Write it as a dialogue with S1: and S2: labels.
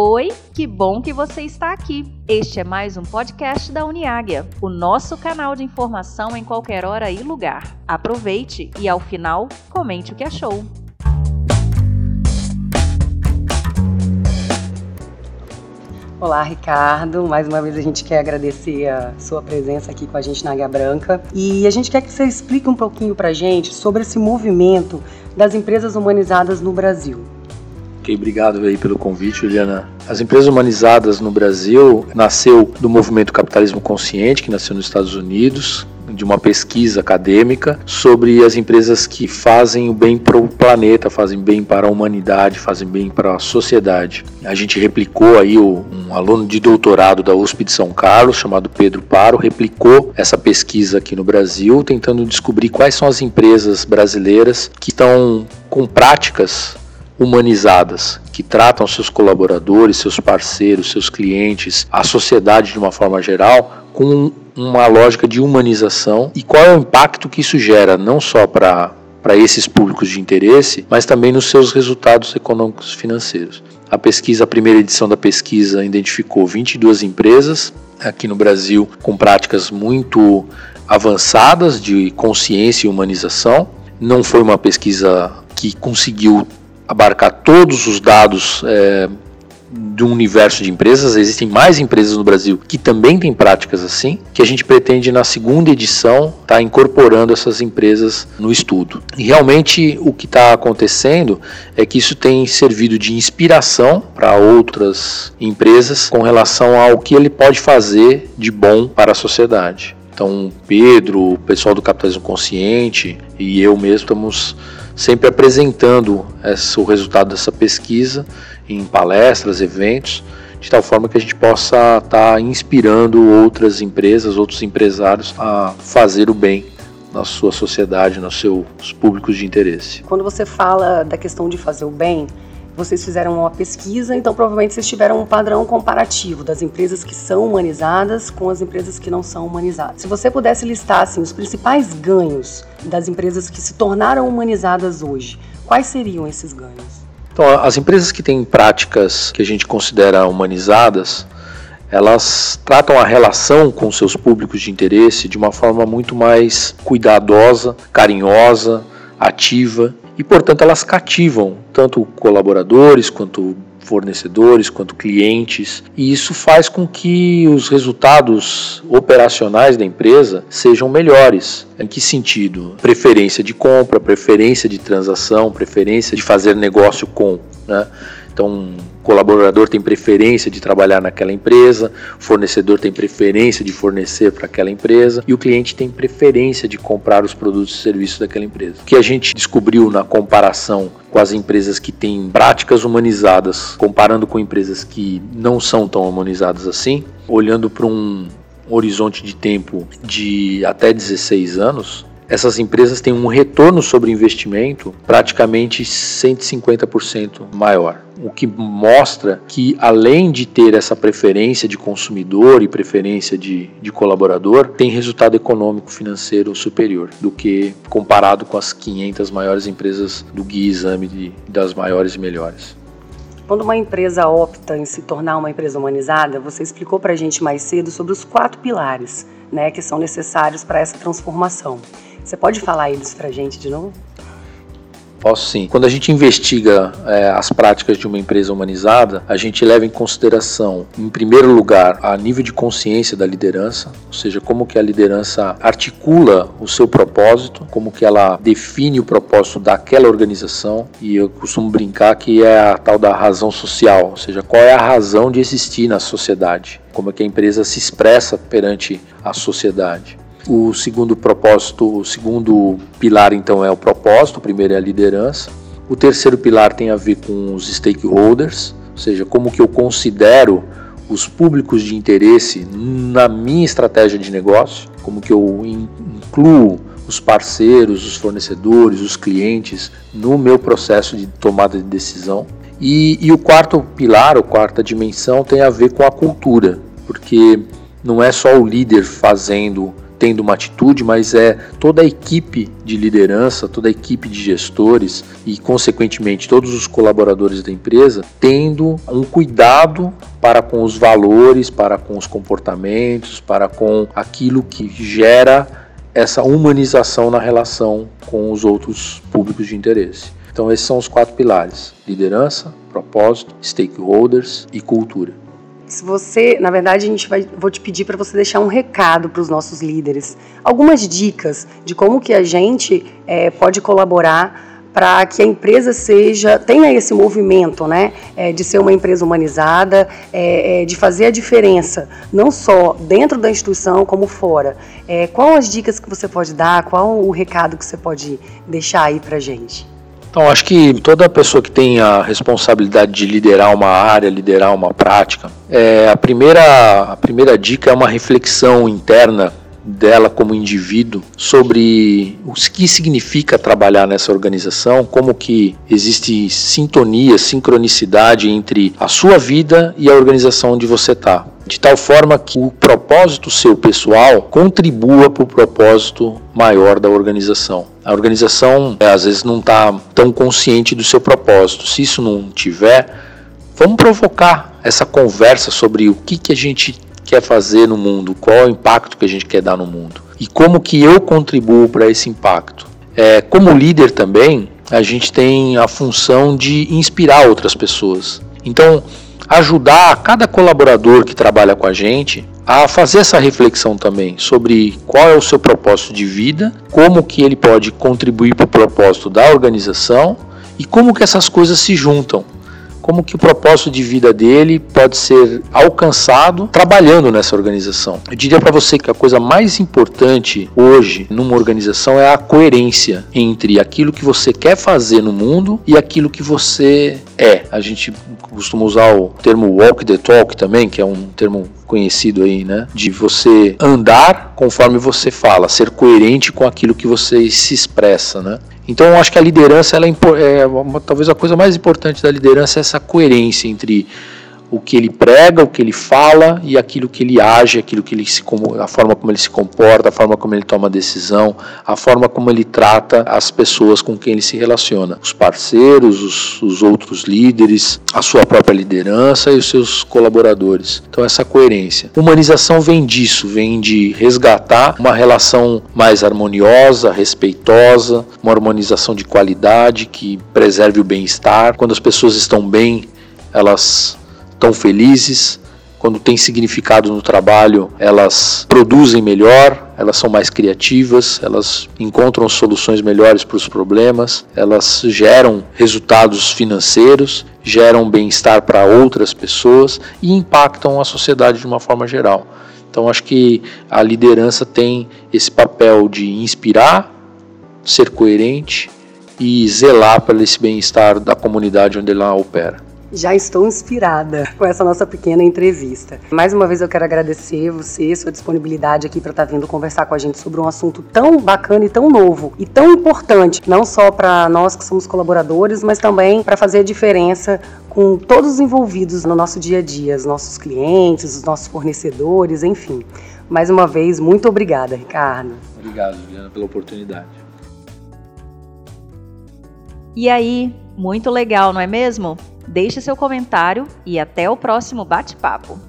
S1: Oi, que bom que você está aqui. Este é mais um podcast da Uniáguia, o nosso canal de informação em qualquer hora e lugar. Aproveite e ao final comente o que achou.
S2: Olá, Ricardo. Mais uma vez a gente quer agradecer a sua presença aqui com a gente na Águia Branca. E a gente quer que você explique um pouquinho para gente sobre esse movimento das empresas humanizadas no Brasil.
S3: Obrigado aí pelo convite, Juliana. As empresas humanizadas no Brasil nasceu do movimento Capitalismo Consciente, que nasceu nos Estados Unidos, de uma pesquisa acadêmica sobre as empresas que fazem o bem para o planeta, fazem bem para a humanidade, fazem bem para a sociedade. A gente replicou aí um aluno de doutorado da USP de São Carlos, chamado Pedro Paro, replicou essa pesquisa aqui no Brasil, tentando descobrir quais são as empresas brasileiras que estão com práticas humanizadas, que tratam seus colaboradores, seus parceiros, seus clientes, a sociedade de uma forma geral, com uma lógica de humanização e qual é o impacto que isso gera, não só para para esses públicos de interesse, mas também nos seus resultados econômicos financeiros. A pesquisa, a primeira edição da pesquisa identificou 22 empresas aqui no Brasil com práticas muito avançadas de consciência e humanização. Não foi uma pesquisa que conseguiu abarcar todos os dados é, um universo de empresas. Existem mais empresas no Brasil que também têm práticas assim, que a gente pretende na segunda edição estar tá incorporando essas empresas no estudo. E realmente o que está acontecendo é que isso tem servido de inspiração para outras empresas com relação ao que ele pode fazer de bom para a sociedade. Então, Pedro, o pessoal do Capitalismo Consciente e eu mesmo estamos sempre apresentando esse, o resultado dessa pesquisa em palestras, eventos, de tal forma que a gente possa estar tá inspirando outras empresas, outros empresários a fazer o bem na sua sociedade, nos seus públicos de interesse.
S2: Quando você fala da questão de fazer o bem, vocês fizeram uma pesquisa, então provavelmente vocês tiveram um padrão comparativo das empresas que são humanizadas com as empresas que não são humanizadas. Se você pudesse listar assim, os principais ganhos das empresas que se tornaram humanizadas hoje, quais seriam esses ganhos?
S3: Então, as empresas que têm práticas que a gente considera humanizadas, elas tratam a relação com seus públicos de interesse de uma forma muito mais cuidadosa, carinhosa, ativa e, portanto, elas cativam tanto colaboradores quanto fornecedores quanto clientes, e isso faz com que os resultados operacionais da empresa sejam melhores. Em que sentido? Preferência de compra, preferência de transação, preferência de fazer negócio com. Né? Então, colaborador tem preferência de trabalhar naquela empresa, fornecedor tem preferência de fornecer para aquela empresa e o cliente tem preferência de comprar os produtos e serviços daquela empresa. O que a gente descobriu na comparação com as empresas que têm práticas humanizadas, comparando com empresas que não são tão humanizadas assim, olhando para um horizonte de tempo de até 16 anos, essas empresas têm um retorno sobre investimento praticamente 150% maior. O que mostra que, além de ter essa preferência de consumidor e preferência de, de colaborador, tem resultado econômico financeiro superior do que comparado com as 500 maiores empresas do Guia Exame das maiores e melhores.
S2: Quando uma empresa opta em se tornar uma empresa humanizada, você explicou para a gente mais cedo sobre os quatro pilares né, que são necessários para essa transformação. Você pode falar eles para a gente de novo?
S3: Posso sim. Quando a gente investiga é, as práticas de uma empresa humanizada, a gente leva em consideração, em primeiro lugar, a nível de consciência da liderança, ou seja, como que a liderança articula o seu propósito, como que ela define o propósito daquela organização, e eu costumo brincar que é a tal da razão social, ou seja, qual é a razão de existir na sociedade, como é que a empresa se expressa perante a sociedade. O segundo propósito, o segundo pilar então é o propósito, o primeiro é a liderança. O terceiro pilar tem a ver com os stakeholders, ou seja, como que eu considero os públicos de interesse na minha estratégia de negócio, como que eu incluo os parceiros, os fornecedores, os clientes no meu processo de tomada de decisão. E, e o quarto pilar, a quarta dimensão, tem a ver com a cultura, porque não é só o líder fazendo tendo uma atitude, mas é toda a equipe de liderança, toda a equipe de gestores e, consequentemente, todos os colaboradores da empresa tendo um cuidado para com os valores, para com os comportamentos, para com aquilo que gera essa humanização na relação com os outros públicos de interesse. Então, esses são os quatro pilares: liderança, propósito, stakeholders e cultura.
S2: Se você, na verdade, a gente vai, vou te pedir para você deixar um recado para os nossos líderes, algumas dicas de como que a gente é, pode colaborar para que a empresa seja tenha esse movimento, né, é, de ser uma empresa humanizada, é, é, de fazer a diferença, não só dentro da instituição como fora. É, qual as dicas que você pode dar? Qual o recado que você pode deixar aí para gente?
S3: Então, acho que toda pessoa que tem a responsabilidade de liderar uma área, liderar uma prática, é, a, primeira, a primeira dica é uma reflexão interna dela como indivíduo sobre o que significa trabalhar nessa organização, como que existe sintonia, sincronicidade entre a sua vida e a organização onde você está. De tal forma que o propósito seu pessoal contribua para o propósito maior da organização. A organização é, às vezes não está tão consciente do seu propósito. Se isso não tiver, vamos provocar essa conversa sobre o que, que a gente quer fazer no mundo, qual é o impacto que a gente quer dar no mundo e como que eu contribuo para esse impacto. É, como líder também, a gente tem a função de inspirar outras pessoas. Então, ajudar cada colaborador que trabalha com a gente a fazer essa reflexão também sobre qual é o seu propósito de vida, como que ele pode contribuir para o propósito da organização e como que essas coisas se juntam como que o propósito de vida dele pode ser alcançado trabalhando nessa organização. Eu diria para você que a coisa mais importante hoje numa organização é a coerência entre aquilo que você quer fazer no mundo e aquilo que você é. A gente costuma usar o termo walk the talk também, que é um termo conhecido aí, né? De você andar conforme você fala, ser coerente com aquilo que você se expressa, né? Então, eu acho que a liderança, ela é, é uma, talvez a coisa mais importante da liderança é essa coerência entre o que ele prega, o que ele fala e aquilo que ele age, aquilo que ele se, a forma como ele se comporta, a forma como ele toma decisão, a forma como ele trata as pessoas com quem ele se relaciona, os parceiros, os, os outros líderes, a sua própria liderança e os seus colaboradores. Então essa coerência. Humanização vem disso, vem de resgatar uma relação mais harmoniosa, respeitosa, uma harmonização de qualidade que preserve o bem-estar. Quando as pessoas estão bem, elas tão felizes, quando tem significado no trabalho, elas produzem melhor, elas são mais criativas, elas encontram soluções melhores para os problemas, elas geram resultados financeiros, geram bem-estar para outras pessoas e impactam a sociedade de uma forma geral. Então, acho que a liderança tem esse papel de inspirar, ser coerente e zelar pelo esse bem-estar da comunidade onde ela opera.
S2: Já estou inspirada com essa nossa pequena entrevista. Mais uma vez eu quero agradecer você, sua disponibilidade aqui para estar tá vindo conversar com a gente sobre um assunto tão bacana e tão novo e tão importante, não só para nós que somos colaboradores, mas também para fazer a diferença com todos os envolvidos no nosso dia a dia, os nossos clientes, os nossos fornecedores, enfim. Mais uma vez, muito obrigada, Ricardo.
S3: Obrigado, Juliana, pela oportunidade.
S1: E aí, muito legal, não é mesmo? Deixe seu comentário e até o próximo bate-papo.